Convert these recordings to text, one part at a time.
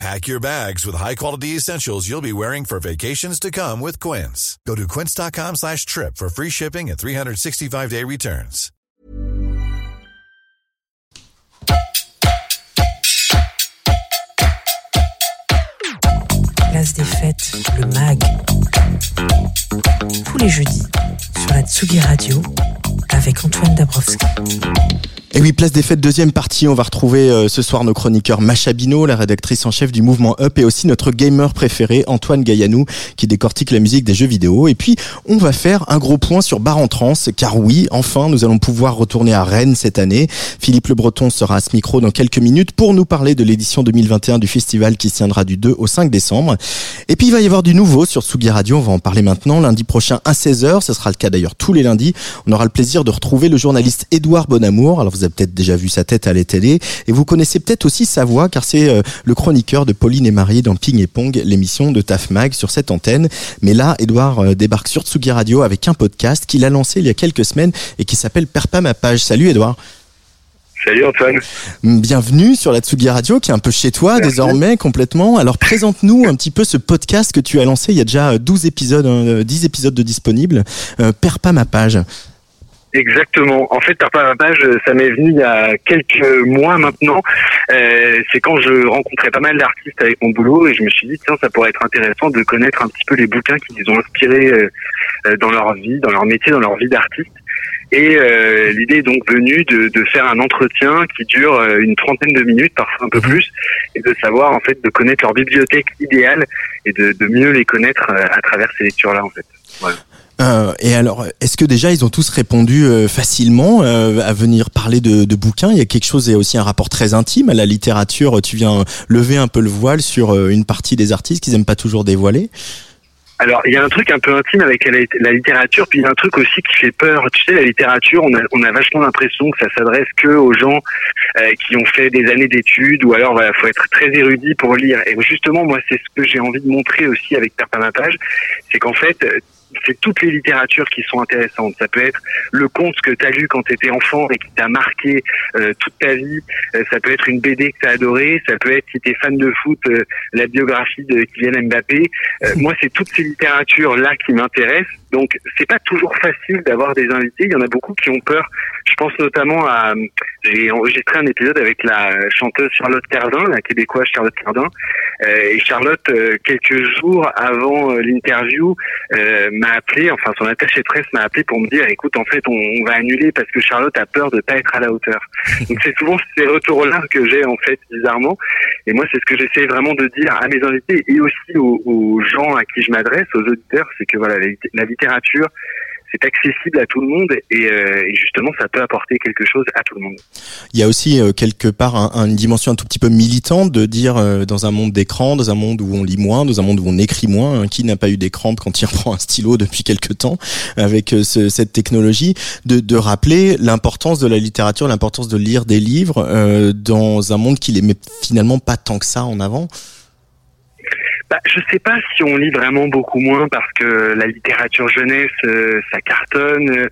Pack your bags with high-quality essentials you'll be wearing for vacations to come with Quince. Go to quince.com slash trip for free shipping and 365-day returns. Place des fêtes, le MAG. Tous les jeudis, sur la Tsugi Radio, avec Antoine Dabrowski. Et oui, place des fêtes, deuxième partie. On va retrouver euh, ce soir nos chroniqueurs Macha Bino, la rédactrice en chef du mouvement Up, et aussi notre gamer préféré, Antoine Gaillanou, qui décortique la musique des jeux vidéo. Et puis, on va faire un gros point sur Bar en Trans, car oui, enfin, nous allons pouvoir retourner à Rennes cette année. Philippe Le Breton sera à ce micro dans quelques minutes pour nous parler de l'édition 2021 du festival qui se tiendra du 2 au 5 décembre. Et puis, il va y avoir du nouveau sur Sugi Radio. On va en parler maintenant. Lundi prochain à 16h. Ce sera le cas d'ailleurs tous les lundis. On aura le plaisir de retrouver le journaliste Édouard Bonamour. Alors, vous avez peut-être déjà vu sa tête à la télé et vous connaissez peut-être aussi sa voix car c'est euh, le chroniqueur de Pauline et Marie dans Ping et Pong, l'émission de Taf Mag sur cette antenne. Mais là, Edouard euh, débarque sur Tsugi Radio avec un podcast qu'il a lancé il y a quelques semaines et qui s'appelle Perds pas ma page. Salut Edouard. Salut Antoine. Bienvenue sur la Tsugi Radio qui est un peu chez toi Merci. désormais complètement. Alors présente-nous un petit peu ce podcast que tu as lancé il y a déjà 12 épisodes, euh, 10 épisodes de disponibles. Euh, pas ma page. Exactement. En fait, Tarpin ma page, ça m'est venu il y a quelques mois maintenant. Euh, c'est quand je rencontrais pas mal d'artistes avec mon boulot et je me suis dit tiens, ça pourrait être intéressant de connaître un petit peu les bouquins qui les ont inspirés euh, euh, dans leur vie, dans leur métier, dans leur vie d'artiste. Et euh, l'idée est donc venue de, de faire un entretien qui dure euh, une trentaine de minutes, parfois un peu plus, et de savoir en fait de connaître leur bibliothèque idéale et de, de mieux les connaître à travers ces lectures-là en fait. Voilà. Euh, et alors, est-ce que déjà ils ont tous répondu euh, facilement euh, à venir parler de, bouquins? Il y a quelque chose, il y a aussi un rapport très intime à la littérature. Tu viens lever un peu le voile sur une partie des artistes qu'ils aiment pas toujours dévoiler. Alors, il y a un truc un peu intime avec la, littérature, puis il y a un truc aussi qui fait peur. Tu sais, la littérature, on a, vachement l'impression que ça s'adresse que aux gens qui ont fait des années d'études, ou alors, voilà, faut être très érudit pour lire. Et justement, moi, c'est ce que j'ai envie de montrer aussi avec Père ma page, c'est qu'en fait, c'est toutes les littératures qui sont intéressantes. Ça peut être le conte que tu as lu quand tu étais enfant et qui t'a marqué euh, toute ta vie. Euh, ça peut être une BD que tu as adorée. Ça peut être, si tu es fan de foot, euh, la biographie de Kylian Mbappé. Euh, moi, c'est toutes ces littératures-là qui m'intéressent. Donc, c'est pas toujours facile d'avoir des invités. Il y en a beaucoup qui ont peur. Je pense notamment à... J'ai enregistré un épisode avec la chanteuse Charlotte Cardin, la québécoise Charlotte Cardin. Euh, et Charlotte, euh, quelques jours avant euh, l'interview, m'a appelé, enfin son attaché de presse m'a appelé pour me dire, écoute, en fait, on, on va annuler parce que Charlotte a peur de pas être à la hauteur. Donc c'est souvent ces retours-là que j'ai en fait bizarrement. Et moi, c'est ce que j'essaie vraiment de dire à mes invités et aussi aux, aux gens à qui je m'adresse, aux auditeurs, c'est que voilà, la c'est accessible à tout le monde et, euh, et justement, ça peut apporter quelque chose à tout le monde. Il y a aussi euh, quelque part un- un- une dimension un tout petit peu militante de dire euh, dans un monde d'écran, dans un monde où on lit moins, dans un monde où on écrit moins, hein, qui n'a pas eu d'écran quand il reprend un stylo depuis quelque temps avec euh, ce- cette technologie, de, de rappeler l'importance de la littérature, l'importance de lire des livres euh, dans un monde qui les met finalement pas tant que ça en avant. Bah, je sais pas si on lit vraiment beaucoup moins parce que la littérature jeunesse, euh, ça cartonne.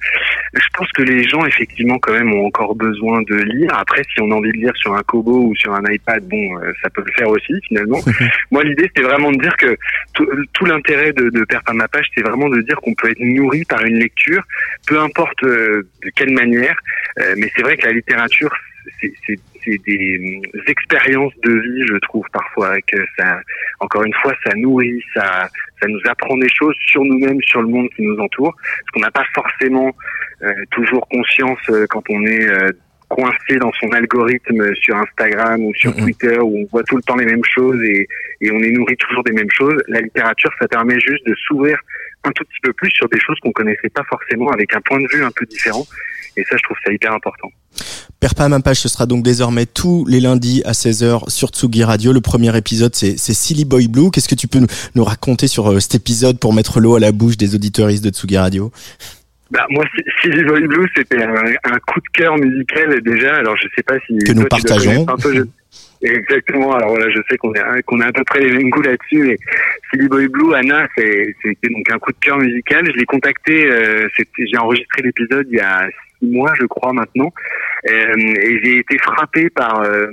Je pense que les gens, effectivement, quand même, ont encore besoin de lire. Après, si on a envie de lire sur un Kobo ou sur un iPad, bon, euh, ça peut le faire aussi, finalement. Moi, l'idée, c'était vraiment de dire que tout, l'intérêt de, de Père par ma page, c'est vraiment de dire qu'on peut être nourri par une lecture, peu importe euh, de quelle manière. Euh, mais c'est vrai que la littérature, c'est c'est- des euh, expériences de vie, je trouve, parfois, que ça, encore une fois, ça nourrit, ça, ça nous apprend des choses sur nous-mêmes, sur le monde qui nous entoure, ce qu'on n'a pas forcément euh, toujours conscience euh, quand on est euh, coincé dans son algorithme sur Instagram ou sur. Twitter où on voit tout le temps les mêmes choses et, et on est nourri toujours des mêmes choses. La littérature, ça permet juste de s'ouvrir un tout petit peu plus sur des choses qu'on connaissait pas forcément avec un point de vue un peu différent. Et ça, je trouve ça hyper important. Perds pas ma page, ce sera donc désormais tous les lundis à 16h sur Tsugi Radio. Le premier épisode, c'est c'est Silly Boy Blue. Qu'est-ce que tu peux nous, raconter sur euh, cet épisode pour mettre l'eau à la bouche des auditeuristes de Tsugi Radio? Bah moi, Silly Boy Blue, c'était un, un, coup de cœur musical déjà. Alors je sais pas si que nous partageons. Un peu, Exactement. Alors voilà, je sais qu'on est qu'on a à peu près les mêmes goûts là-dessus. Mais Silly Boy Blue, Anna, c'était donc un coup de cœur musical. Je l'ai contacté. Euh, j'ai enregistré l'épisode il y a six mois, je crois maintenant, euh, et j'ai été frappé par euh,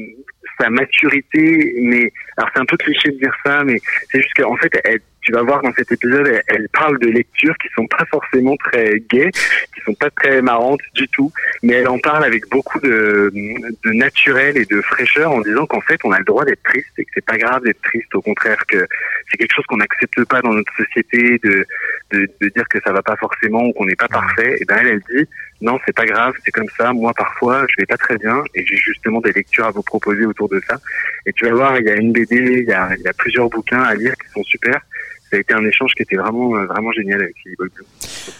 sa maturité. Mais alors c'est un peu cliché de dire ça, mais c'est juste qu'en fait, elle, tu vas voir dans cet épisode, elle, parle de lectures qui sont pas forcément très gaies, qui sont pas très marrantes du tout, mais elle en parle avec beaucoup de, de naturel et de fraîcheur en disant qu'en fait on a le droit d'être triste et que c'est pas grave d'être triste, au contraire que c'est quelque chose qu'on n'accepte pas dans notre société de, de, de, dire que ça va pas forcément ou qu'on n'est pas parfait. Et ben elle, elle dit non, c'est pas grave, c'est comme ça. Moi, parfois, je vais pas très bien et j'ai justement des lectures à vous proposer autour de ça. Et tu vas voir, il y a une BD, il y a, il y a plusieurs bouquins à lire qui sont super ça a été un échange qui était vraiment euh, vraiment génial avec Blue.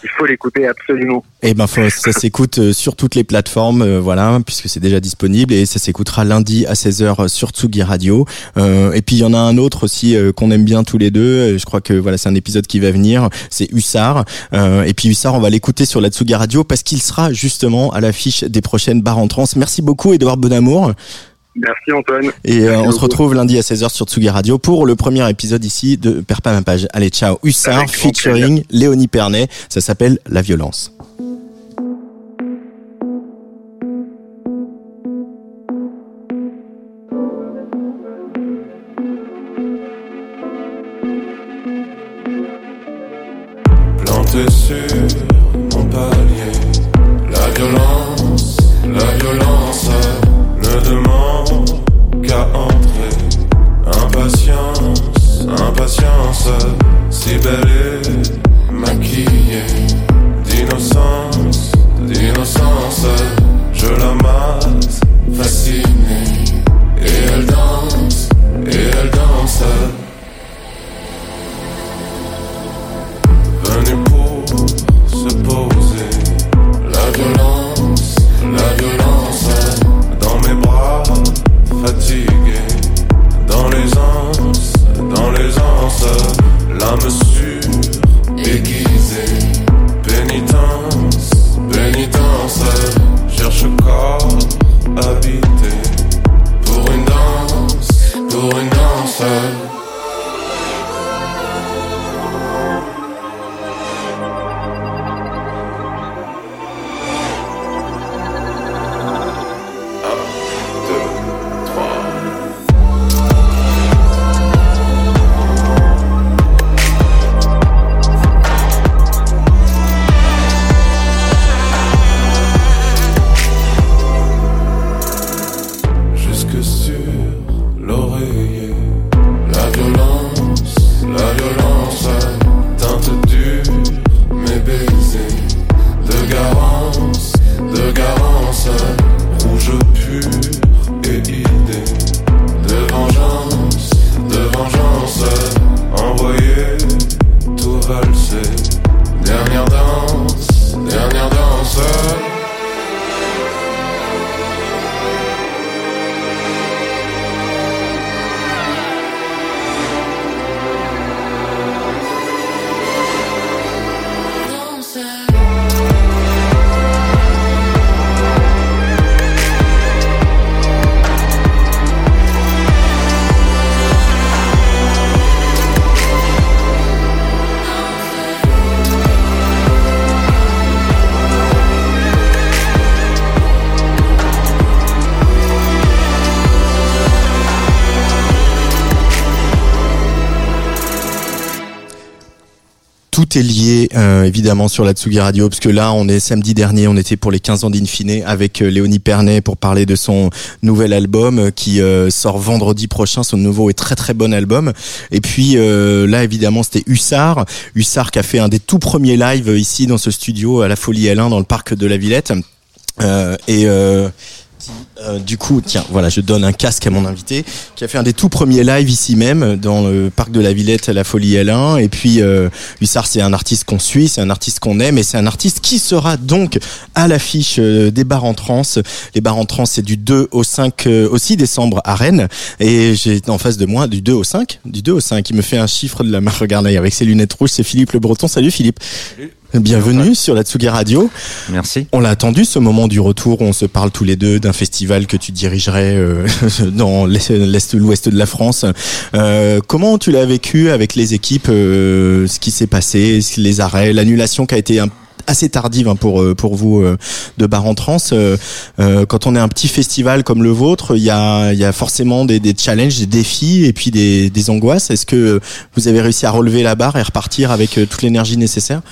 il faut l'écouter absolument. Et eh ben ça s'écoute euh, sur toutes les plateformes, euh, voilà, puisque c'est déjà disponible et ça s'écoutera lundi à 16h sur Tsugi Radio. Euh, et puis il y en a un autre aussi qu'on aime bien tous les deux. Je crois que voilà, c'est un épisode qui va venir. C'est Hussard. Euh, et puis Hussard, on va l'écouter sur la Tsugi Radio parce qu'il sera justement à l'affiche des prochaines barres en trans. Merci beaucoup Edouard Bonamour. Merci Antoine. Et euh, on se retrouve lundi à 16h sur Tsugi Radio pour le premier épisode ici de Perds pas ma page. Allez, ciao. Hussard featuring Léonie Pernet. Ça s'appelle La violence. Si belle et maquillée d'innocence, d'innocence, je la masse, fascinée, est lié euh, évidemment sur la Tsugi Radio parce que là on est samedi dernier on était pour les 15 ans d'Infine avec euh, Léonie Pernet pour parler de son nouvel album euh, qui sort vendredi prochain. Son nouveau et très très bon album. Et puis là évidemment c'était Hussard. Hussard qui a fait un des tout premiers lives ici dans ce studio à la Folie L1 dans le parc de la Villette. Et euh, du coup, tiens, voilà, je donne un casque à mon invité qui a fait un des tout premiers lives ici même dans le parc de la Villette à la Folie L1. Et puis, euh, Hussard, c'est un artiste qu'on suit, c'est un artiste qu'on aime et c'est un artiste qui sera donc à l'affiche euh, des bars en trans. Les bars en trans, c'est du 2 au 5, euh, aussi décembre à Rennes. Et j'ai en face de moi du 2 au 5, du 2 au 5. Il me fait un chiffre de la main. Regardez, avec ses lunettes rouges, c'est Philippe Le Breton. Salut Philippe. Bienvenue sur la Tsugi Radio. Merci. On l'a attendu ce moment du retour où on se parle tous les deux d'un festival que tu dirigerais euh, dans l'est, l'ouest de la France. Euh, comment tu l'as vécu avec les équipes, euh, ce qui s'est passé, les arrêts, l'annulation qui a été un assez tardive hein, pour euh, pour vous euh, de Bar en Trans. Euh, quand on est un petit festival comme le vôtre, il y a il y a forcément des, des challenges, des défis et puis des, des angoisses. Est-ce que vous avez réussi à relever la barre et repartir avec toute l'énergie nécessaire?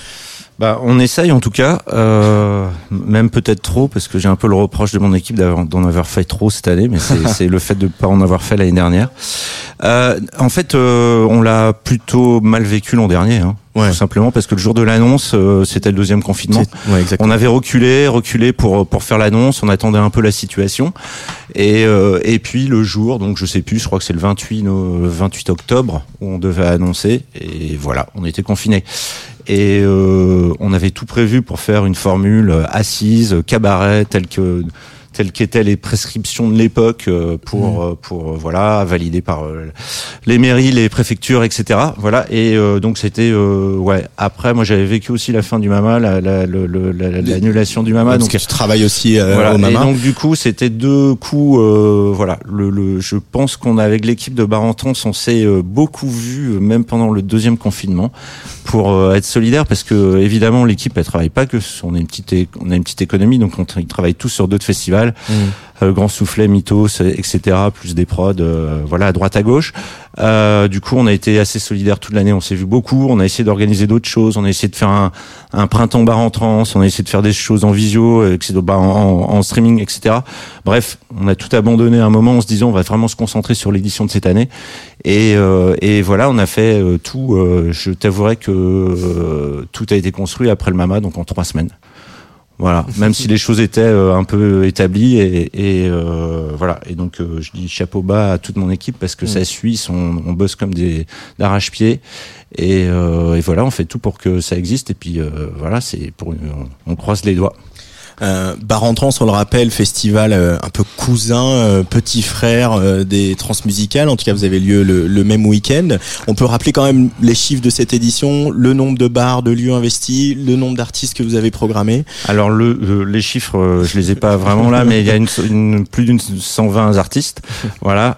Bah, on essaye en tout cas, euh, même peut-être trop, parce que j'ai un peu le reproche de mon équipe d'en avoir fait trop cette année, mais c'est le fait de ne pas en avoir fait l'année dernière. Euh, en fait, euh, on l'a plutôt mal vécu l'an dernier, hein, tout simplement parce que le jour de l'annonce, euh, c'était le deuxième confinement. Ouais, on avait reculé, reculé pour pour faire l'annonce, on attendait un peu la situation, et euh, et puis le jour, donc je sais plus, je crois que c'est le 28 no, 28 octobre où on devait annoncer, et voilà, on était confinés et euh, on avait tout prévu pour faire une formule assise, cabaret, telle que telles qu'étaient les prescriptions de l'époque euh, pour mmh. euh, pour voilà validées par les mairies, les préfectures, etc. Voilà et donc c'était ouais après moi j'avais vécu aussi la fin du Mama, l'annulation la, du Mama. donc que tu travailles aussi voilà, au Mama. Et donc du coup c'était deux coups voilà le, le je pense qu'on avec l'équipe de Barentons on s'est beaucoup vu même pendant le deuxième confinement pour euh, être solidaire parce que évidemment l'équipe elle travaille pas que on a une petite on a une petite économie donc on travaille tous sur d'autres festivals mmh. euh, Grand Soufflet Mythos etc plus des prods euh, voilà à droite à gauche euh, du coup on a été assez solidaires toute l'année on s'est vu beaucoup on a essayé d'organiser d'autres choses on a essayé de faire un, un printemps bar en trans on a essayé de faire des choses en visio en, en, streaming etc bref on a tout abandonné à un moment en se disant on va vraiment se concentrer sur l'édition de cette année et, et voilà on a fait tout je t'avouerai que euh, tout a été construit après le Mama, donc en trois semaines. Voilà, même si les choses étaient euh, un peu établies et, euh, voilà. Et donc je dis chapeau bas à toute mon équipe parce que mm. ça suit, on, on bosse comme des d'arrache-pied et, et, voilà, on fait tout pour que ça existe et puis voilà, c'est pour on croise les doigts. Euh, Bar on le rappelle, festival euh, un peu cousin, euh, petit frère euh, des transmusicales. En tout cas, vous avez lieu le, le même week-end. On peut rappeler quand même les chiffres de cette édition, le nombre de bars, de lieux investis, le nombre d'artistes que vous avez programmés. Alors le, les chiffres, je les ai pas vraiment là, mais il y a une, une plus d'une 120 artistes. Voilà,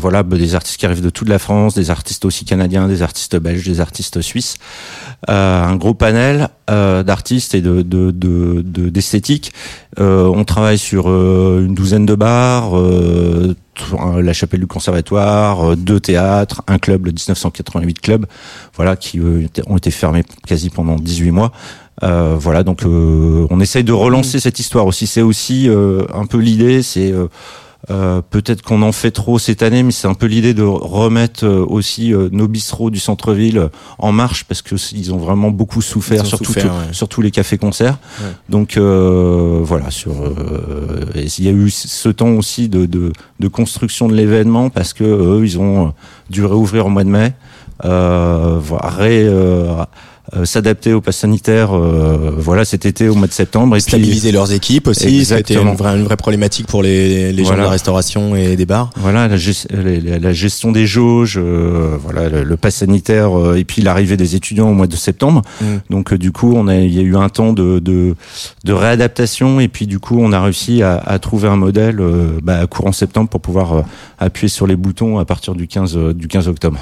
voilà, bah, des artistes qui arrivent de toute la France, des artistes aussi canadiens, des artistes belges, des artistes suisses. un gros panel d'artistes et de, de, de, de d'esthétique. Euh, on travaille sur euh, une douzaine de bars, euh, la chapelle du conservatoire, deux théâtres, un club, le 1988 club, voilà, qui ont été fermés quasi pendant 18 mois. voilà, donc on essaye de relancer cette histoire aussi. C'est aussi un peu l'idée, c'est euh, peut-être qu'on en fait trop cette année, mais c'est un peu l'idée de remettre euh, aussi euh, nos bistrots du centre-ville en marche parce que ils ont vraiment beaucoup souffert, surtout sur tous les cafés-concerts. Donc voilà, sur il y a eu ce temps aussi de, de, de construction de l'événement parce que eux, ils ont dû réouvrir au mois de mai, euh, ré, euh, s'adapter au pass sanitaire euh, voilà cet été au mois de septembre et stabiliser leurs équipes aussi c'était une vraie, une vraie problématique pour les, les gens de la restauration et des bars. Voilà la, la gestion des jauges euh, voilà le, le pass sanitaire et puis l'arrivée des étudiants au mois de septembre. Mm. donc du coup on a il y a eu un temps de, de, de réadaptation et puis du coup on a réussi à, à trouver un modèle bah, courant septembre pour pouvoir appuyer sur les boutons à partir du 15 du 15 octobre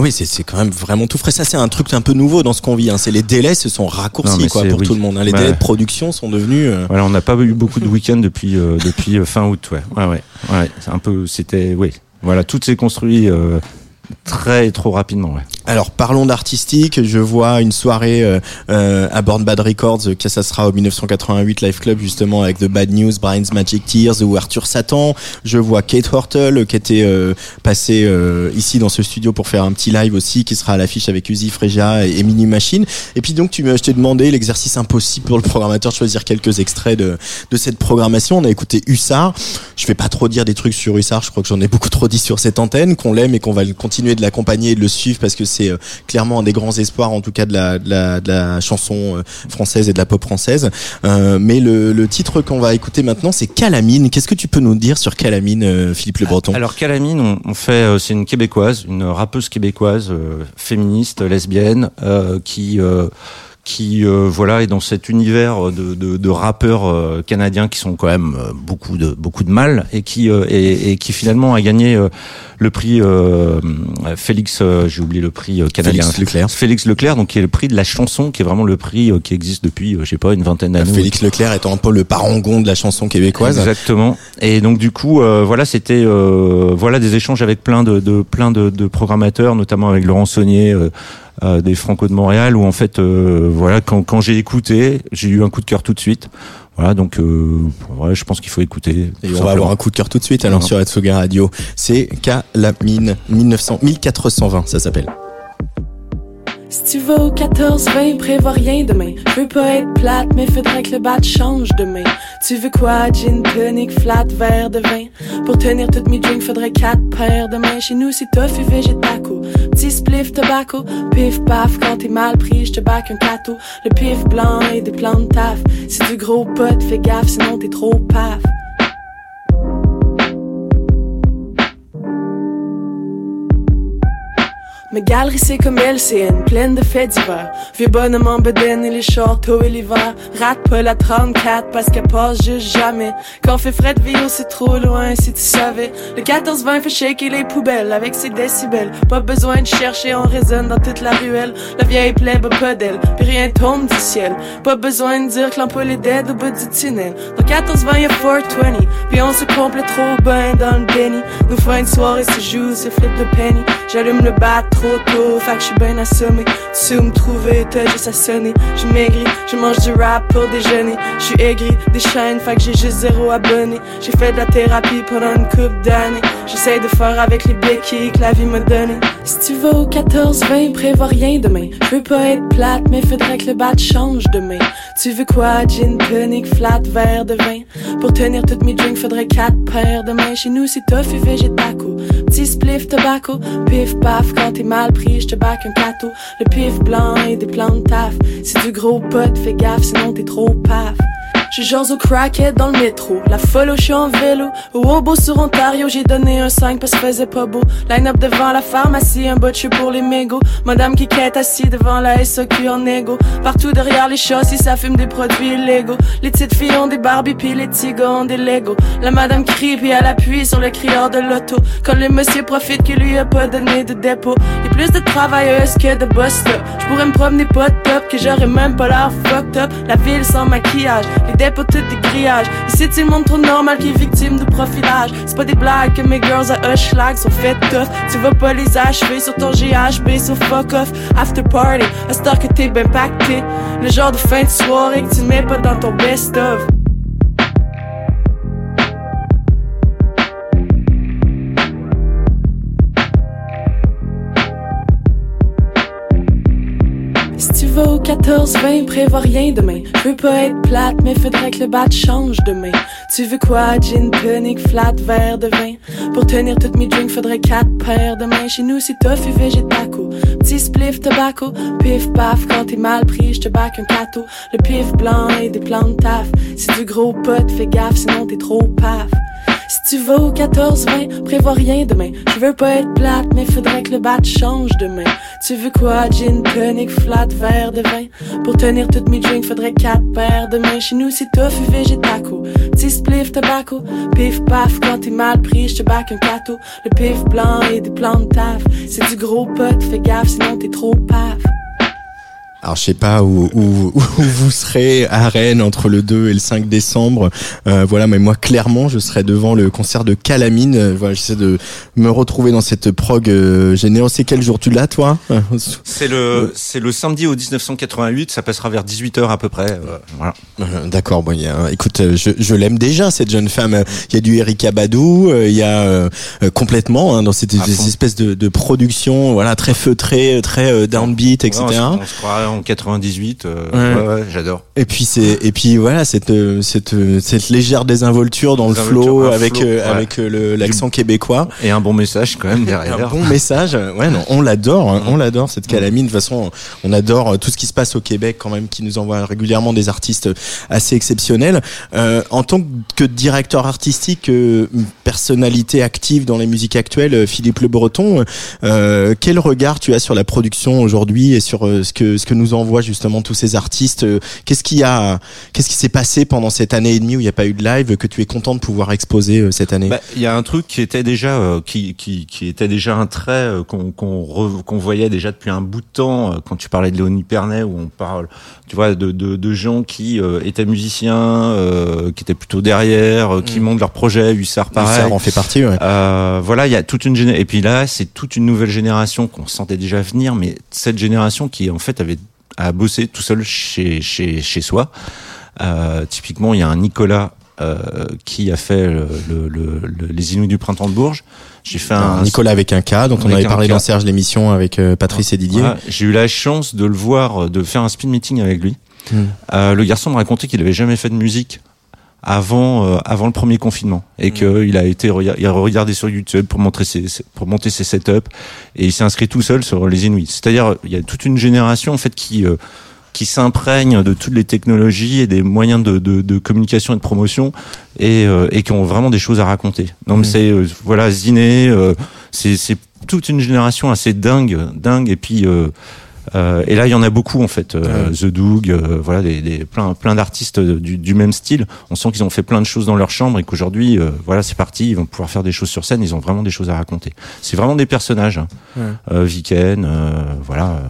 ah oui, c'est quand même vraiment tout frais. Ça, c'est un truc un peu nouveau dans ce qu'on vit. Hein. C'est les délais se sont raccourcis quoi pour tout le monde. Hein. Les délais de production sont devenus. Euh... Voilà, on n'a pas eu beaucoup de week-ends depuis euh, depuis euh, fin août. Ouais, ouais, ouais. ouais. C'est un peu, c'était, oui. Voilà, tout s'est construit euh, très trop rapidement. Ouais. Alors parlons d'artistique. Je vois une soirée euh, euh à Born Bad Records, que ça sera au 1988 Live Club justement avec The Bad News, Brian's Magic Tears ou Arthur Satan. Je vois Kate Hortle qui était euh, passée euh, ici dans ce studio pour faire un petit live aussi, qui sera à l'affiche avec Uzi Freja et, Mini Machine. Et puis donc tu je t'ai demandé l'exercice impossible pour le programmateur de choisir quelques extraits de, de cette programmation. On a écouté Hussard. Je vais pas trop dire des trucs sur Hussard. Je crois que j'en ai beaucoup trop dit sur cette antenne, qu'on l'aime et qu'on va continuer de l'accompagner et de le suivre parce que c'est euh, clairement un des grands espoirs, en tout cas de la, de la, de la chanson euh, française et de la pop française. Euh, mais le, le titre qu'on va écouter maintenant, c'est Calamine. Qu'est-ce que tu peux nous dire sur Calamine, Philippe Le Breton? Alors Calamine, on, on fait, c'est une québécoise, une rappeuse québécoise, féministe, lesbienne, qui qui euh, voilà est dans cet univers de, de, de rappeurs euh, canadiens qui sont quand même euh, beaucoup de beaucoup de mal et qui euh, et, et qui finalement a gagné le prix euh, Félix j'ai oublié le prix canadien Félix Leclerc. Félix Leclerc donc qui est le prix de la chanson qui est vraiment le prix qui existe depuis je sais pas une vingtaine d'années Félix Leclerc étant un peu le parangon de la chanson québécoise. Exactement. Et donc du coup, euh, voilà, c'était euh, voilà des échanges avec plein de, de plein de, de programmateurs, notamment avec Laurent Saunier. Euh, des Franco de Montréal où en fait euh, voilà quand, quand j'ai écouté j'ai eu un coup de cœur tout de suite voilà donc euh, voilà, je pense qu'il faut écouter Et on va avoir un coup de cœur tout de suite alors Ouais. sur Atsuga Radio. C'est Calamine 1900 1420 ça s'appelle. Si tu vas au 14-20, prévois rien demain. Veux pas être plate, mais faudrait que le bat change demain. Tu veux quoi? Gin, tonic, flat, verre de vin? Pour tenir toutes mes drinks, faudrait quatre paires de mains. Chez nous, c'est tough et végétaco. Petit spliff, tobacco. Pif, paf, quand t'es mal pris, je te back un cateau. Le pif blanc et des plans de taf. C'est du gros pot, fais gaffe, sinon t'es trop paf. Ma galerie c'est comme LCN, pleine de faits divers. Vieux bonhomme en bedaine et les shorts et l'hiver. Rate pas la 34 parce qu'elle passe juste jamais. Quand fait frais de Vio c'est trop loin si tu savais. Le 14-20 fait shaker les poubelles avec ses décibels. Pas besoin de chercher, on résonne dans toute la ruelle. La vieille plèbe pas d'elle, puis rien tombe du ciel. Pas besoin de dire que l'ampoule est dead au bout du tunnel. Dans 14-20 y'a 420, puis on se complète trop bien dans le déni. Nos fins de soirée se jouent, se flip de penny. J'allume le bat trop fait que j'suis bien assommé. Tu me trouver, t'as juste à sonner. Je maigris, je mange du rap pour déjeuner. J'suis aigri, des chaînes, fait j'ai juste zéro abonné. J'ai fait de la thérapie pendant une couple d'années. J'essaie de faire avec les béquilles que la vie m'a donné. Si tu vas au 14-20, prévois rien demain. Je veux pas être plate, mais faudrait que le bat change demain. Tu veux quoi? Gin, tonic, flat, verre de vin. Pour tenir toutes mes drinks, faudrait quatre paires de mains. Chez nous, c'est tough et. Petit spliff, tobacco. Pif, paf, quand t'es mal pris, je te back un cateau. Le pif blanc et des plans de taf. C'est du gros pot, fais gaffe, sinon t'es trop paf. Je genre au crackhead dans le métro. La folle je suis en vélo. Au hobo sur Ontario, j'ai donné un 5 parce que faisait pas beau. Line up devant la pharmacie, un butcher pour les mégots. Madame qui quête assis devant la SOQ en égo. Partout derrière les châssis, ça fume des produits illégaux. Les petites filles ont des Barbie puis les petits ont des Lego. La madame crie puis elle appuie sur le crieur de l'auto. Quand le monsieur profite qu'il lui a pas donné de dépôt. Y a plus de travailleuses que de boss. Je pourrais me promener pas top, que j'aurais même pas l'air fucked up. La ville sans maquillage, dépôts toutes des grillages. Ici tout le monde trop normal qui est victime de profilage. C'est pas des blagues que mes girls à Hushlag sont faites tough. Tu vas pas les achever sur ton GHB, sur fuck off. After party, à star que t'es ben pacté. Le genre de fin de soirée que tu mets pas dans ton best 14-20, prévois rien demain. Je veux pas être plate, mais faudrait que le bat change demain. Tu veux quoi? Gin, tonic, flat, verre de vin? Pour tenir toutes mes drinks, faudrait quatre paires de mains. Chez nous, c'est tough et végétaco. Petit spliff, tobacco. Pif, paf, quand t'es mal pris, je te back un cateau. Le pif blanc et des plans de taf. C'est du gros pot, fais gaffe, sinon t'es trop paf. Si tu vas au 14-20, prévois rien demain. Je veux pas être plate, mais faudrait que le bat change demain. Tu veux quoi? Gin, tonic, flat, verre de vin? Pour tenir toutes mes drinks, faudrait quatre paires de mains. Chez nous, c'est tough et végétaco. Petit spliff, tobacco. Pif, paf, quand t'es mal pris, je te back un cateau. Le pif blanc et des plans de taf. C'est du gros pot, fais gaffe, sinon t'es trop paf. Alors je sais pas où, où, où vous serez à Rennes entre le 2 et le 5 décembre. Euh, voilà, mais moi clairement je serai devant le concert de Calamine. Euh, voilà, j'essaie de me retrouver dans cette prog euh, générale. C'est quel jour? Tu l'as toi? C'est le c'est le samedi au 1988 ça passera vers 18h à peu près euh, voilà Euh, D'accord, bon, y a, écoute, je, je l'aime déjà cette jeune femme. Il y a du Erika Badou, il y a euh, complètement hein, dans cette espèce de, de production, voilà, très feutrée, très downbeat, etc. Ouais, on, se- on se croirait en 98 euh, Ouais. ouais, ouais, j'adore Et puis c'est et puis voilà cette euh, cette euh, cette légère désinvolture dans le flow avec flow, ouais. avec le l'accent québécois. et un bon message quand même derrière Un bon message. Ouais, non, on l'adore, hein, on l'adore cette calamine. De toute façon, on adore tout ce qui se passe au Québec quand même, qui nous envoie régulièrement des artistes assez exceptionnels. Euh, en tant que directeur artistique, euh, personnalité active dans les musiques actuelles, Philippe Le Breton. Quel regard tu as sur la production aujourd'hui et sur ce que ce que nous envoient justement tous ces artistes euh, Qu'est-ce qui a qu'est-ce qui s'est passé pendant cette année et demie où il n'y a pas eu de live que tu es content de pouvoir exposer euh, cette année? Bah, Il y a un truc qui était déjà euh, qui, qui, qui était déjà un trait qu'on qu'on qu'on voyait déjà depuis un bout de temps euh, quand tu parlais de Léonie Pernet où on parle tu vois de, de, de gens qui euh, étaient musiciens euh, qui étaient plutôt derrière euh, qui Mm. montent leur projet Hussard pareil Ça en fait partie. Ouais. Euh, voilà, il y a toute une géné- et puis là, c'est toute une nouvelle génération qu'on sentait déjà venir, mais cette génération qui en fait avait à bosser tout seul chez chez chez soi. Euh, typiquement, il y a un Nicolas euh, qui a fait le, le- le- le- les Inuits du printemps de Bourges. J'ai fait un Nicolas avec un K, dont on avait un parlé dans Serge l'émission avec euh, Patrice et Didier. J'ai eu la chance de le voir, euh, de faire un speed meeting avec lui. Mm. Euh, le garçon me racontait qu'il avait jamais fait de musique avant euh, avant le premier confinement et que il a été il a regardé sur YouTube pour montrer ses, pour monter ses setups et il s'est inscrit tout seul sur les Inuits. C'est-à-dire il y a toute une génération en fait qui euh, qui s'imprègne de toutes les technologies et des moyens de, de, de communication et de promotion et, euh, et qui ont vraiment des choses à raconter. Donc Mm. c'est euh, voilà Ziné, euh, c'est c'est toute une génération assez dingue, dingue et puis euh, et là, il y en a beaucoup en fait. Euh. The Doug, euh, voilà, des, des, plein, plein d'artistes du, du même style. On sent qu'ils ont fait plein de choses dans leur chambre et qu'aujourd'hui, euh, voilà, c'est parti. Ils vont pouvoir faire des choses sur scène. Ils ont vraiment des choses à raconter. C'est vraiment des personnages. Hein. Ouais. Euh, Viken, euh, voilà.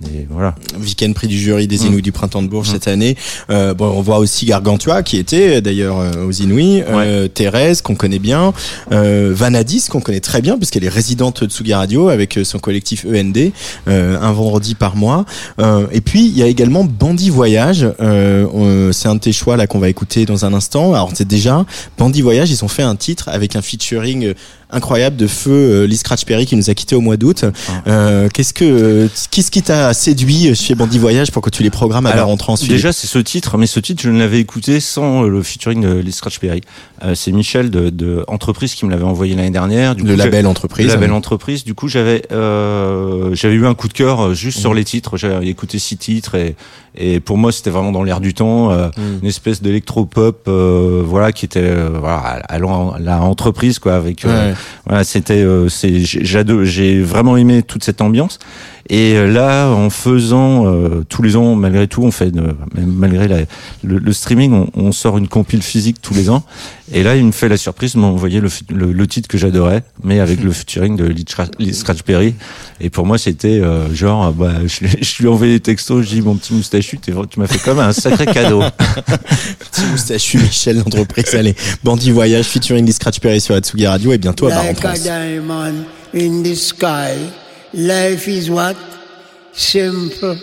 Des- voilà. Week-end prix du jury des Mm. Inuits du printemps de Bourges Mm. cette année. Euh, bon, on voit aussi Gargantua qui était euh, d'ailleurs euh, aux Inuits, euh, Thérèse qu'on connaît bien, euh, Vanadis qu'on connaît très bien puisqu'elle est résidente de Sugi Radio avec son collectif END, euh, un vendredi par mois. Euh, et puis il y a également Bandit Voyage, c'est un de tes choix là qu'on va écouter dans un instant. Alors c'est déjà Bandit Voyage, ils ont fait un titre avec un featuring incroyable de feu euh, Lee Scratch Perry qui nous a quitté au mois d'août. Euh, qu'est-ce que qu'est-ce qui t'a séduit chez Bandit Voyage pour que tu les programmes à la Alors, rentrée ensuite? Déjà, c'est ce titre, mais ce titre, je ne l'avais écouté sans euh, le featuring de Lee Scratch Perry. Euh, c'est Michel de, de Entreprise qui me l'avait envoyé l'année dernière. Du le coup, label entreprise. Le label entreprise. Du coup, j'avais euh, j'avais eu un coup de cœur euh, juste sur les titres. J'avais écouté six titres et et pour moi, c'était vraiment dans l'air du temps, euh, Mm. une espèce d'électro-pop, euh, voilà, qui était voilà allant à la entreprise quoi. Avec euh, Ouais. C'était euh, j'ai vraiment aimé toute cette ambiance. Et euh, là, en faisant euh, tous les ans, malgré tout, on fait même malgré la- le, le streaming, on, on sort une compile physique tous les ans. Et là, il me fait la surprise de m'envoyer le, le, le titre que j'adorais, mais avec le featuring de Lee Scratch- Perry. Et pour moi, c'était euh, genre, bah, je, lui- je lui ai envoyé des textos, je dis mon petit moustachu, tu m'as fait comme un sacré cadeau. Petit moustachu Michel l'entreprise. Allez, Bandit Voyage featuring Lee Scratch Perry sur Atsugi Radio et bientôt à Bar en like a France. diamond in the sky. Life is what? Simple.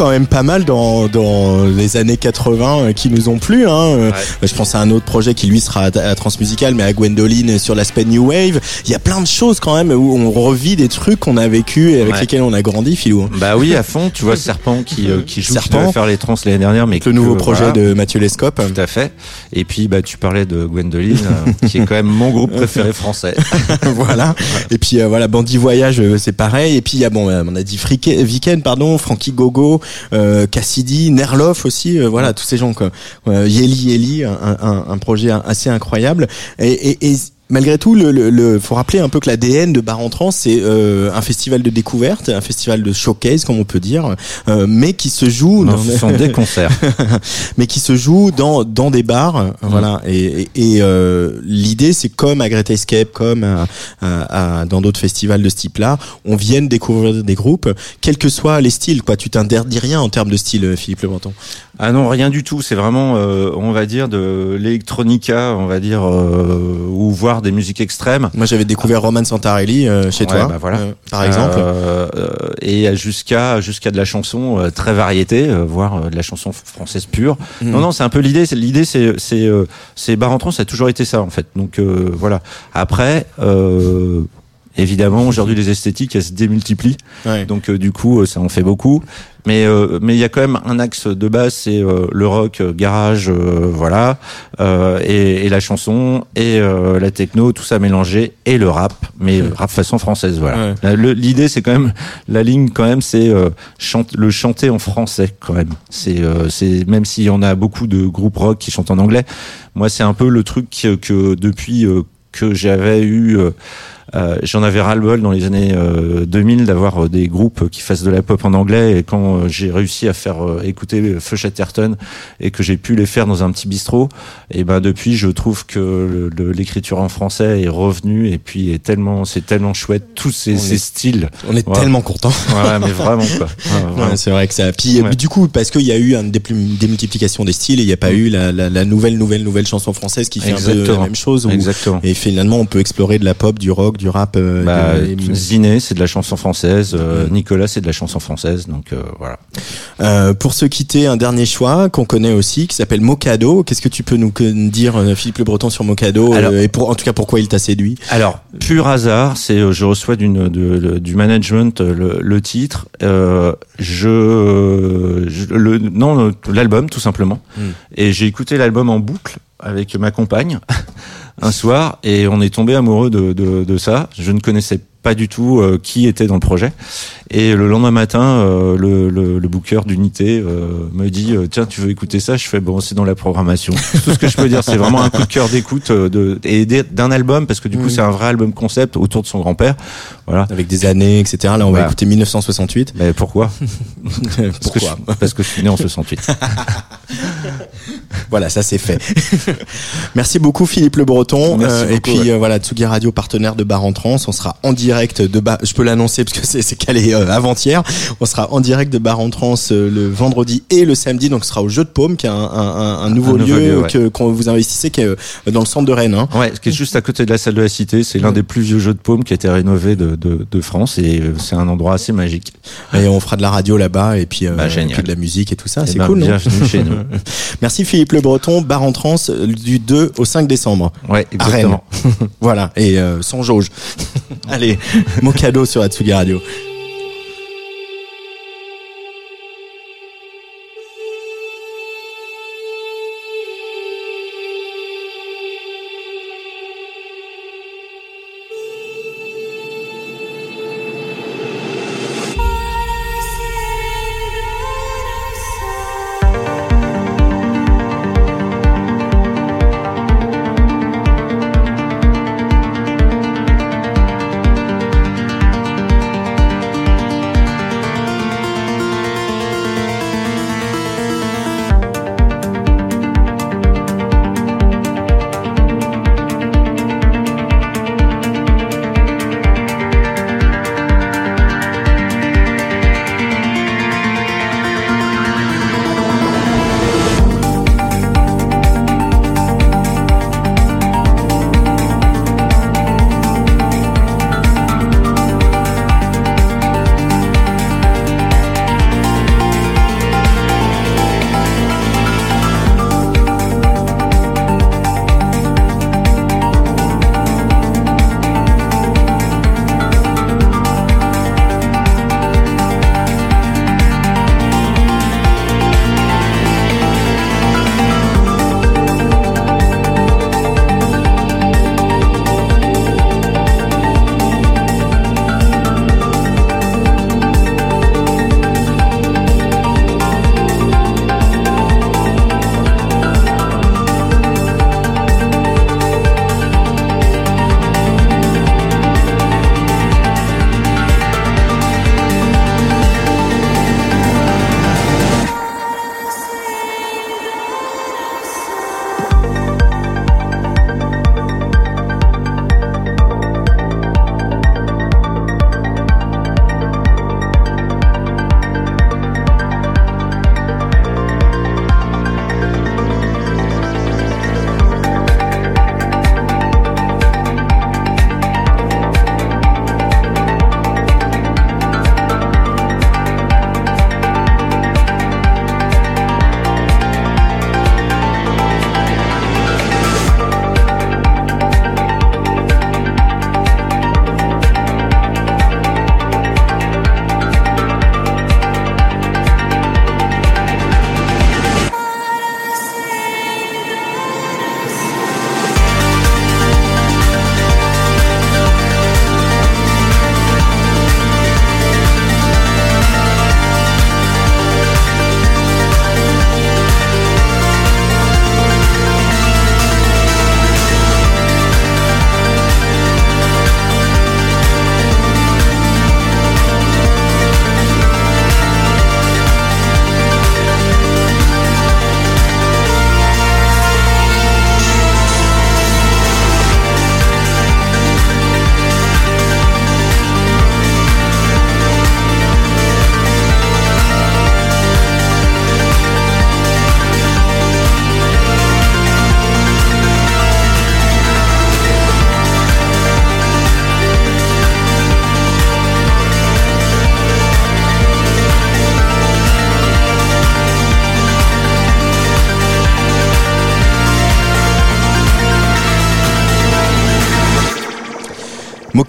Quand même pas mal dans, dans les années 80 euh, qui nous ont plu. Hein. Euh, Je pense à un autre projet qui lui sera à, à Transmusical, mais à Gwendoline sur l'aspect New Wave. Il y a plein de choses quand même où on revit des trucs qu'on a vécu et avec Ouais. lesquels on a grandi, Philou. Bah oui, à fond. Tu vois Serpent qui, euh, qui joue, Serpent. qui faire les trans l'année dernière, mais Le nouveau que, projet voilà. de Mathieu Lescope. Tout à fait. Et puis, bah, tu parlais de Gwendoline, euh, qui est quand même mon groupe préféré français. voilà. Et puis euh, voilà, Bandit Voyage, euh, c'est pareil. Et puis il y a bon, euh, on a dit Viken, pardon, Frankie Gogo, euh, Cassidy, Nerloff aussi. euh, voilà, tous ces gens quoi. Euh, Yeli Yeli, un, un, un projet assez incroyable. Et, et, et Malgré tout, le, le, le- faut rappeler un peu que l'ADN de Bar en Trans, c'est euh, un festival de découverte, un festival de showcase, comme on peut dire, euh, mais qui se joue Non, dans ce sont des concerts. mais qui se joue dans dans des bars, voilà. Et, et, et, euh, l'idée, c'est comme à Great Escape, comme à, à- à- dans d'autres festivals de ce type-là, on vienne découvrir des groupes, quels que soient les styles. Quoi, tu t'interdis rien en termes de style, euh, Philippe Le Breton. Ah non, rien du tout. C'est vraiment, euh, on va dire, de l'électronica, on va dire, euh, ou des musiques extrêmes. Moi, j'avais découvert Roman Santarelli euh, chez Ouais, toi, bah voilà. euh, par exemple. Euh, et jusqu'à jusqu'à de la chanson très variété, voire de la chanson française pure. Mhm. Non, non, c'est un peu l'idée. L'idée, c'est c'est c'est ça a toujours été ça en fait. Donc voilà. Après. Évidemment, aujourd'hui, les esthétiques, elles se démultiplient. Ouais. Donc, euh, du coup, ça en fait beaucoup. Mais euh, mais il y a quand même un axe de base, c'est euh, le rock, euh, garage, euh, voilà, euh, et, et la chanson et euh, la techno, tout ça mélangé, et le rap, mais rap façon française, voilà. Ouais. L'idée, c'est quand même la ligne, quand même, c'est euh, chante, le chanter en français, quand même. C'est euh, c'est même s'il y en a beaucoup de groupes rock qui chantent en anglais, moi, c'est un peu le truc que, que depuis euh, que j'avais eu euh, euh, J'en avais ras-le-bol dans les années euh, 2000 d'avoir euh, des groupes qui fassent de la pop en anglais et quand euh, j'ai réussi à faire euh, écouter Feu Chatterton et que j'ai pu les faire dans un petit bistrot, et ben depuis je trouve que l'écriture en français est revenue et puis est tellement c'est tellement chouette tous ces, On ces est- styles. On est tellement contents. Ouais, mais vraiment quoi. Ouais, c'est vrai que ça. Puis Ouais. du coup, parce qu'il y a eu une démultiplication des styles, et il n'y a pas eu la, la, la nouvelle, nouvelle, nouvelle chanson française qui fait un peu la Exactement. même chose. où- Exactement. et finalement, on peut explorer de la pop, du rock, du rap. euh, Bah, et- Ziné, c'est de la chanson française. euh. Nicolas, c'est de la chanson française. Donc euh, voilà. Euh, pour se quitter, un dernier choix qu'on connaît aussi, qui s'appelle Mocado. Qu'est-ce que tu peux nous dire, Philippe Le Breton, sur Mocado Alors- et pour, en tout cas, pourquoi il t'a séduit? Alors, pur hasard, c'est je reçois d'une du management le, le titre, je, je- le non l'album tout simplement, Mm. et j'ai écouté l'album en boucle avec ma compagne un soir et on est tombé amoureux de, de, de ça. Je ne connaissais pas du tout euh, qui était dans le projet et le lendemain matin euh, le, le, le booker d'unité euh, me dit euh, tiens tu veux écouter ça? Je fais bon c'est dans la programmation tout ce que je peux dire c'est vraiment un coup de cœur d'écoute euh, de et d'un album parce que du coup Mhm. c'est un vrai album concept autour de son grand père voilà Avec des années, etc. Là, on va Voilà. écouter 1968. mais pourquoi parce que, Pourquoi je, parce que je suis né en 68 Voilà, ça c'est fait. Merci beaucoup Philippe Le Breton. Merci Euh, et puis ouais. euh, voilà, Tsugi Radio partenaire de Bar en Trans. On sera en direct de Bar. Je peux l'annoncer parce que c'est calé euh, avant-hier. On sera en direct de Bar en Trans euh, le vendredi et le samedi. Donc, ce sera au Jeu de Paume, qui est un, un- un- nouveau Un nouveau lieu, ouais. que qu'on vous investissez, qui est euh, dans le centre de Rennes. Hein. ouais qui est juste à côté de la salle de la cité c'est l'un des plus vieux jeux de paume qui a été rénové de, de, de France et euh, c'est un endroit assez magique Et on fera de la radio là-bas et puis, euh, Bah, et puis de la musique et tout ça. Eh C'est ben, cool, bienvenue chez nous Merci Philippe Le Breton. Bar en Trans euh, du 2 au 5 décembre. ouais À Rennes. exactement Voilà, et euh, sans jauge. Allez, mon cadeau sur Atsugi Radio.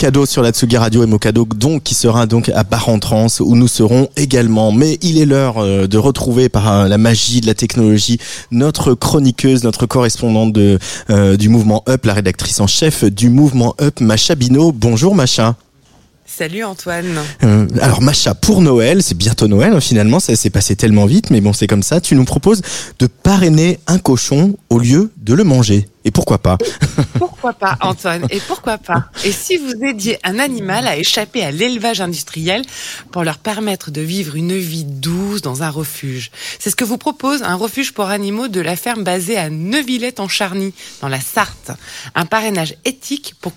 Mokado sur la Tsugi Radio et Mokado donc qui sera donc à Bar-en-Trance où nous serons également. Mais il est l'heure euh, de retrouver par euh, la magie de la technologie notre chroniqueuse, notre correspondante de, euh, du mouvement Up, la rédactrice en chef du mouvement Up, Macha Bino. Bonjour Macha. Salut Antoine. Euh, alors Macha, pour Noël, c'est bientôt Noël hein, finalement, ça s'est passé tellement vite, mais bon c'est comme ça, tu nous proposes de parrainer un cochon au lieu de le manger. Et pourquoi pas Pourquoi pas Antoine Et pourquoi pas Et si vous aidiez un animal à échapper à l'élevage industriel pour leur permettre de vivre une vie douce dans un refuge? C'est ce que vous propose un refuge pour animaux de la ferme basée à Neuvillette en Charny, dans la Sarthe. Un parrainage éthique pour,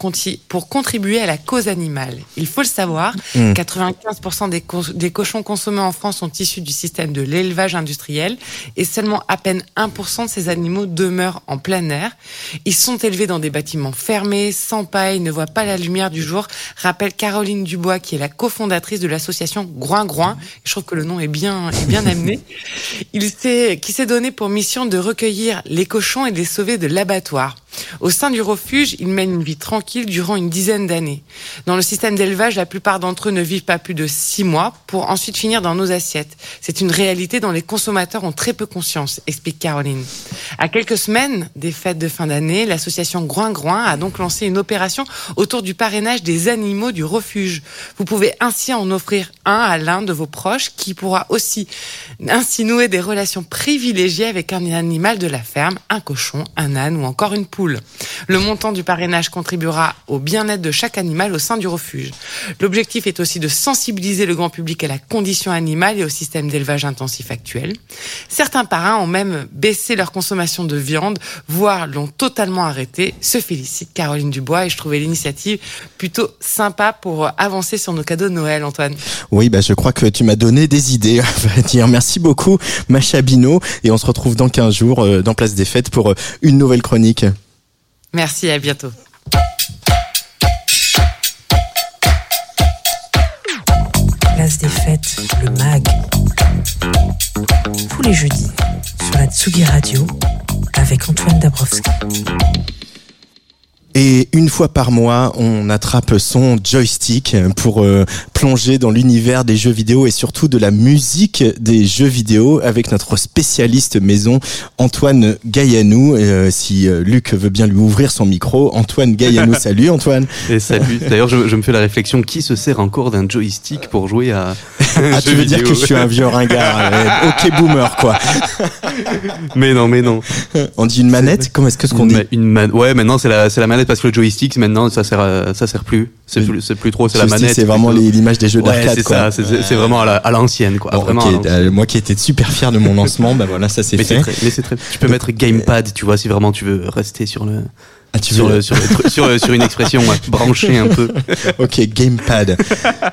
contribuer à la cause animale. Il faut le savoir, Mm. 95% des, co- des cochons consommés en France sont issus du système de l'élevage industriel et seulement à peine 1% de ces animaux demeurent en plein air. Ils sont élevés dans des bâtiments fermés, sans paille, ne voient pas la lumière du jour, rappelle Caroline Dubois, qui est la cofondatrice de l'association Groin Groin. Je trouve que le nom est bien, est bien amené. Il s'est, qui s'est donné pour mission de recueillir les cochons et de les sauver de l'abattoir. Au sein du refuge, ils mènent une vie tranquille durant une dizaine d'années. Dans le système d'élevage, la plupart d'entre eux ne vivent pas plus de six mois pour ensuite finir dans nos assiettes. C'est une réalité dont les consommateurs ont très peu conscience, explique Caroline. À quelques semaines des fêtes de fin d'année, l'association Groin Groin a donc lancé une opération autour du parrainage des animaux du refuge. Vous pouvez ainsi en offrir un à l'un de vos proches qui pourra aussi ainsi nouer des relations privilégiées avec un animal de la ferme, un cochon, un âne ou encore une poule. Le montant du parrainage contribuera au bien-être de chaque animal au sein du refuge. L'objectif est aussi de sensibiliser le grand public à la condition animale et au système d'élevage intensif actuel. Certains parrains ont même baissé leur consommation de viande, voire l'ont totalement arrêté. Se félicite Caroline Dubois et je trouvais l'initiative plutôt sympa pour avancer sur nos cadeaux de Noël, Antoine. Oui, bah, je crois que tu m'as donné des idées. Merci beaucoup, Macha Bino. Et on se retrouve dans 15 jours euh, dans Place des Fêtes pour euh, une nouvelle chronique. Merci, à bientôt. Place des fêtes, le MAG. Tous les jeudis, sur la Tsugi Radio, avec Antoine Dabrowski. Et une fois par mois, on attrape son joystick pour euh, plonger dans l'univers des jeux vidéo et surtout de la musique des jeux vidéo avec notre spécialiste maison Antoine Gaillanou. Euh, si euh, Luc veut bien lui ouvrir son micro, Antoine Gaillanou, salut Antoine. Et salut. D'ailleurs, je, je me fais la réflexion qui se sert encore d'un joystick pour jouer à. Ah, tu veux dire que je suis un vieux ringard euh, Ok boomer quoi. Mais non, mais non. On dit une manette Comment est-ce que ce qu'on dit? Une, ma- une man- Ouais, maintenant c'est la c'est la manette parce que le joystick maintenant ça sert à- ça sert plus. C'est plus trop c'est la manette. C'est vraiment l'image des jeux Ouais, d'arcade ça. C'est vraiment à la- à l'ancienne quoi. Bon, vraiment. ok, à l'ancienne. euh, moi qui étais super fier de mon lancement, bah voilà, ça c'est fait. c'est très, mais c'est très. Tu peux mettre gamepad, tu vois, si vraiment tu veux rester sur le. Ah, tu sur, veux- le, sur, le tru- sur, sur une expression ouais, branchée un peu. Ok, gamepad.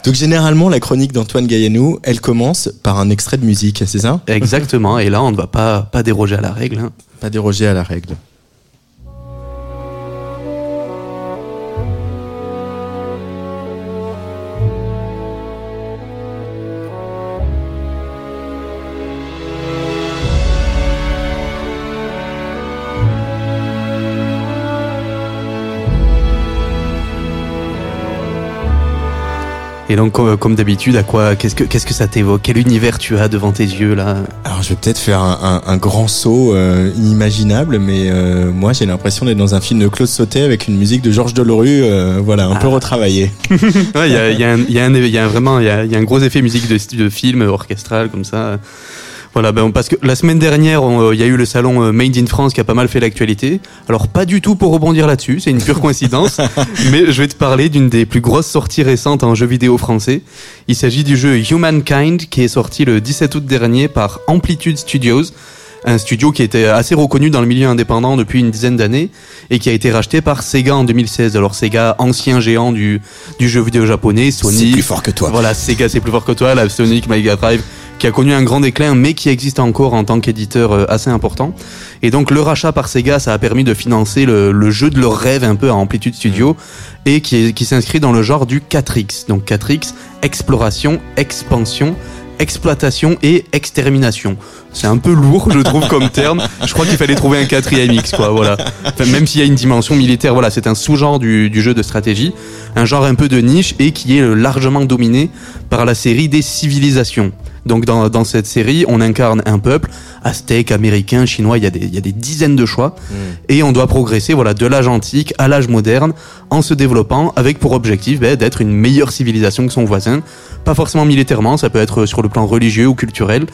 Donc généralement, la chronique d'Antoine Gaillanou, elle commence par un extrait de musique, c'est ça? Exactement. Et là, on ne va pas, pas déroger à la règle. hein. Pas déroger à la règle. Et donc, comme, comme d'habitude, à quoi, qu'est-ce que, qu'est-ce que ça t'évoque? Quel univers tu as devant tes yeux là? Alors je vais peut-être faire un, un- un grand saut euh, inimaginable, mais euh, moi j'ai l'impression d'être dans un film de Claude Sautet avec une musique de Georges Delerue, euh, voilà, un peu retravaillée. Ouais, Il y a, y a un- il y a un- y a un- vraiment, il y a, il y a un gros effet musique de, de film orchestral comme ça. Voilà, ben parce que la semaine dernière, euh, il y a eu le salon euh, Made in France qui a pas mal fait l'actualité. Alors pas du tout pour rebondir là-dessus, c'est une pure coïncidence, mais je vais te parler d'une des plus grosses sorties récentes en jeu vidéo français. Il s'agit du jeu Humankind qui est sorti le 17 août dernier par Amplitude Studios, un studio qui était assez reconnu dans le milieu indépendant depuis une dizaine d'années et qui a été racheté par Sega en 2016. Alors Sega, ancien géant du, du jeu vidéo japonais, Sony. C'est plus fort que toi. Voilà, Sega c'est plus fort que toi, la Sonic, Mega Drive, qui a connu un grand déclin, mais qui existe encore en tant qu'éditeur euh, assez important. Et donc le rachat par Sega, ça a permis de financer le, le jeu de leur rêve un peu à Amplitude Studio, et qui, qui s'inscrit dans le genre du 4X. Donc 4X, exploration, expansion, exploitation et extermination. C'est un peu lourd, je trouve, comme terme. Je crois qu'il fallait trouver un quatrième X, quoi. Voilà. Enfin, même s'il y a une dimension militaire, voilà, c'est un sous-genre du, du jeu de stratégie, un genre un peu de niche et qui est largement dominé par la série des civilisations. Donc dans, dans cette série, on incarne un peuple, aztèque, américain, chinois, il y a des, il y a des dizaines de choix, et on doit progresser voilà, de l'âge antique à l'âge moderne en se développant avec pour objectif ben, d'être une meilleure civilisation que son voisin, pas forcément militairement, ça peut être sur le plan religieux ou culturel.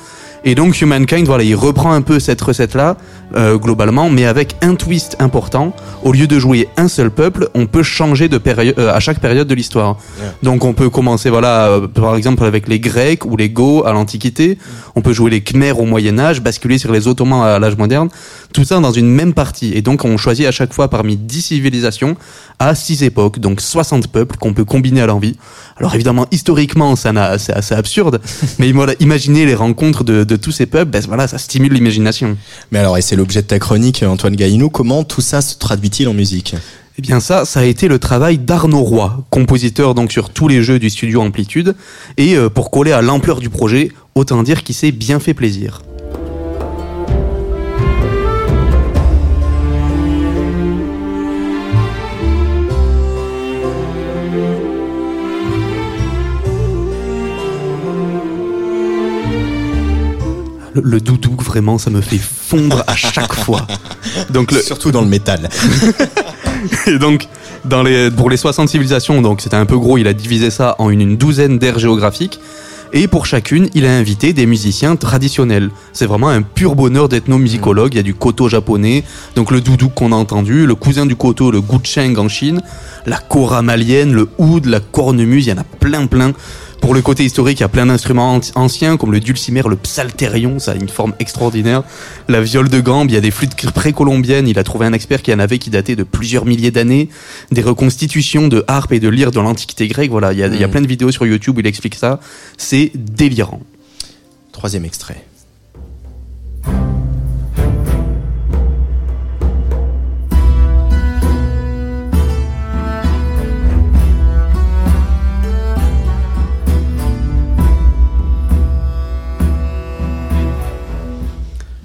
Et donc Humankind, voilà, il reprend un peu cette recette-là, euh, globalement, mais avec un twist important. Au lieu de jouer un seul peuple, on peut changer de période euh, à chaque période de l'histoire. Donc on peut commencer, voilà, euh, par exemple avec les Grecs ou les Goths à l'Antiquité. On peut jouer les Khmers au Moyen Âge, basculer sur les Ottomans à l'âge moderne. Tout ça dans une même partie. Et donc on choisit à chaque fois parmi 10 civilisations à 6 époques, donc 60 peuples qu'on peut combiner à l'envie. Alors évidemment, historiquement, ça n'a- c'est assez absurde, mais voilà, imaginez les rencontres de, de tous ces peuples, ben voilà, ça stimule l'imagination. Mais alors, et c'est l'objet de ta chronique, Antoine Gaïnou, comment tout ça se traduit-il en musique? Eh bien ça, ça a été le travail d'Arnaud Roy, compositeur donc sur tous les jeux du studio Amplitude, et euh, pour coller à l'ampleur du projet, autant dire qu'il s'est bien fait plaisir. Le, le doudou, vraiment, ça me fait fondre à chaque fois. Donc le, Surtout dans le métal. et donc, dans les, pour les 60 civilisations, donc c'était un peu gros, il a divisé ça en une, une douzaine d'aires géographiques. Et pour chacune, il a invité des musiciens traditionnels. C'est vraiment un pur bonheur d'ethnomusicologue. Il y a du koto japonais, donc le doudou qu'on a entendu, le cousin du koto, le gucheng en Chine, la kora malienne, le oud, la cornemuse, il y en a plein plein. Pour le côté historique, il y a plein d'instruments anci- anciens comme le dulcimer, le psalterion, ça a une forme extraordinaire. La viole de gambe, il y a des flûtes précolombiennes, il a trouvé un expert qui en avait qui datait de plusieurs milliers d'années. Des reconstitutions de harpes et de lyres de l'Antiquité grecque, voilà, il y, a, il y a Mm. plein de vidéos sur YouTube où il explique ça. C'est délirant. Troisième extrait.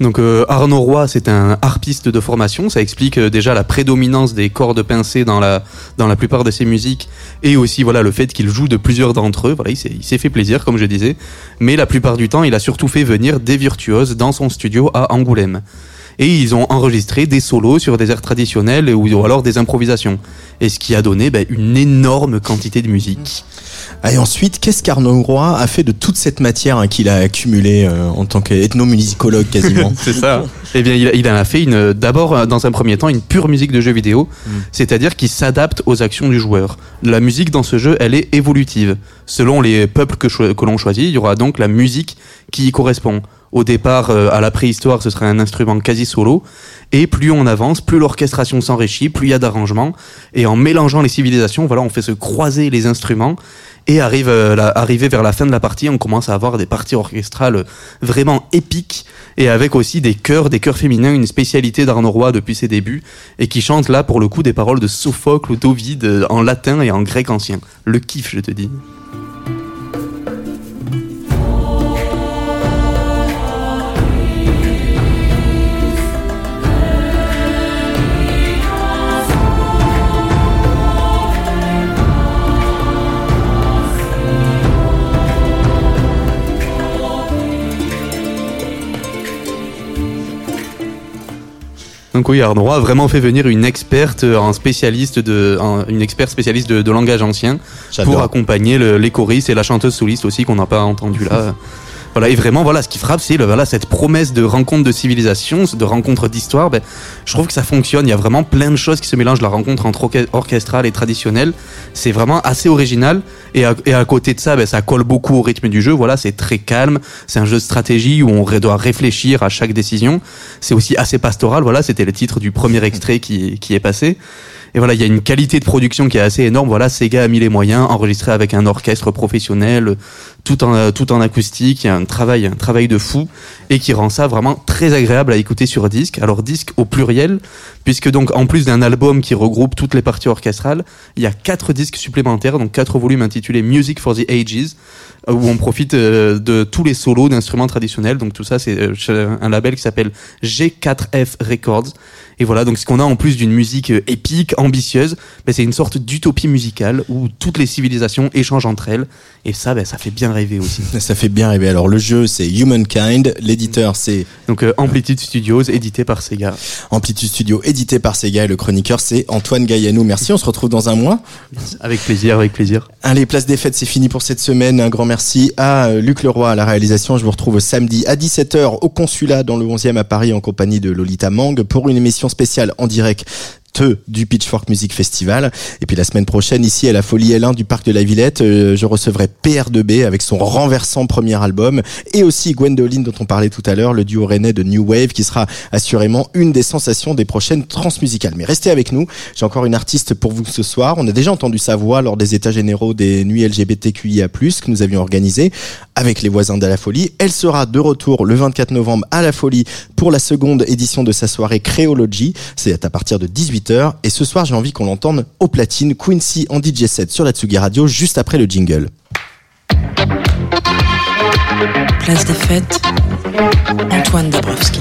Donc euh, Arnaud Roy, c'est un harpiste de formation. Ça explique euh, déjà la prédominance des cordes pincées dans la dans la plupart de ses musiques et aussi voilà le fait qu'il joue de plusieurs d'entre eux. Voilà, il s'est il s'est fait plaisir comme je disais. Mais la plupart du temps, il a surtout fait venir des virtuoses dans son studio à Angoulême. Et ils ont enregistré des solos sur des airs traditionnels ou, ou alors des improvisations. Et ce qui a donné ben, une énorme quantité de musique. Ah, Et ensuite, qu'est-ce qu'Arnaud Roy a fait de toute cette matière hein, qu'il a accumulée euh, en tant qu'ethnomusicologue quasiment C'est ça. Eh bien, il, il en a fait une. D'abord, euh, dans un premier temps, une pure musique de jeu vidéo, c'est-à-dire qui s'adapte aux actions du joueur. La musique dans ce jeu, elle est évolutive. Selon les peuples que, que l'on choisit, il y aura donc la musique qui y correspond. Au départ, euh, à la préhistoire, ce serait un instrument quasi solo. Et plus on avance, plus l'orchestration s'enrichit, plus il y a d'arrangements. Et en mélangeant les civilisations, voilà, on fait se croiser les instruments. Et arrive, euh, arrivé vers la fin de la partie, on commence à avoir des parties orchestrales vraiment épiques et avec aussi des chœurs, des chœurs féminins, une spécialité d'Arnaud Roy depuis ses débuts et qui chantent là pour le coup des paroles de Sophocle ou d'Ovide euh, en latin et en grec ancien. Le kiff, je te dis. Donc oui, Arnaud Roy a vraiment fait venir une experte, euh, un spécialiste de, un- une experte spécialiste de, de langage ancien pour accompagner le- les choristes et la chanteuse soliste aussi qu'on n'a pas entendu là. Voilà, et vraiment, voilà, ce qui frappe, c'est voilà, cette promesse de rencontre de civilisation, de rencontre d'histoire. Ben, je trouve que ça fonctionne. Il y a vraiment plein de choses qui se mélangent. La rencontre entre orche- orchestrale et traditionnelle, c'est vraiment assez original. Et à, et à côté de ça, ben, ça colle beaucoup au rythme du jeu. Voilà, c'est très calme. C'est un jeu de stratégie où on doit réfléchir à chaque décision. C'est aussi assez pastoral. Voilà, c'était le titre du premier extrait qui, qui est passé. Et voilà, il y a une qualité de production qui est assez énorme. Voilà, Sega a mis les moyens, enregistré avec un orchestre professionnel, tout en tout en acoustique. Il y a un travail un travail de fou et qui rend ça vraiment très agréable à écouter sur disque. Alors disque au pluriel puisque donc en plus d'un album qui regroupe toutes les parties orchestrales, il y a quatre disques supplémentaires, donc quatre volumes intitulés Music for the Ages, euh, où on profite euh, de tous les solos d'instruments traditionnels. Donc tout ça, c'est euh, un label qui s'appelle G4F Records. Et voilà, donc ce qu'on a en plus d'une musique épique, ambitieuse, ben, c'est une sorte d'utopie musicale où toutes les civilisations échangent entre elles. Et ça, ben, ça fait bien rêver aussi. Ça fait bien rêver. Alors le jeu, c'est Humankind. L'éditeur, c'est donc Amplitude Studios, édité par Sega. Amplitude Studios, édité par Sega. Et le chroniqueur, c'est Antoine Gaillanou. Merci. On se retrouve dans un mois. Avec plaisir, avec plaisir. Allez, place des fêtes, c'est fini pour cette semaine. Un grand merci à Luc Leroy à la réalisation. Je vous retrouve samedi à 17h au consulat dans le 11e à Paris en compagnie de Lolita Mang pour une émission spéciale en direct du Pitchfork Music Festival. Et puis la semaine prochaine, ici à la Folie L1 du Parc de la Villette, euh, je recevrai PR2B avec son renversant premier album et aussi Gwendoline dont on parlait tout à l'heure, le duo rennais de New Wave qui sera assurément une des sensations des prochaines transmusicales. Mais restez avec nous, j'ai encore une artiste pour vous ce soir. On a déjà entendu sa voix lors des états généraux des nuits LGBTQIA+, que nous avions organisé avec les voisins de la Folie. Elle sera de retour le 24 novembre à la Folie pour la seconde édition de sa soirée Créology. C'est à partir de 18 et ce soir, j'ai envie qu'on l'entende au platine Quincy en DJ set sur la Tsugi Radio juste après le jingle. Place des fêtes, Antoine Dabrowski.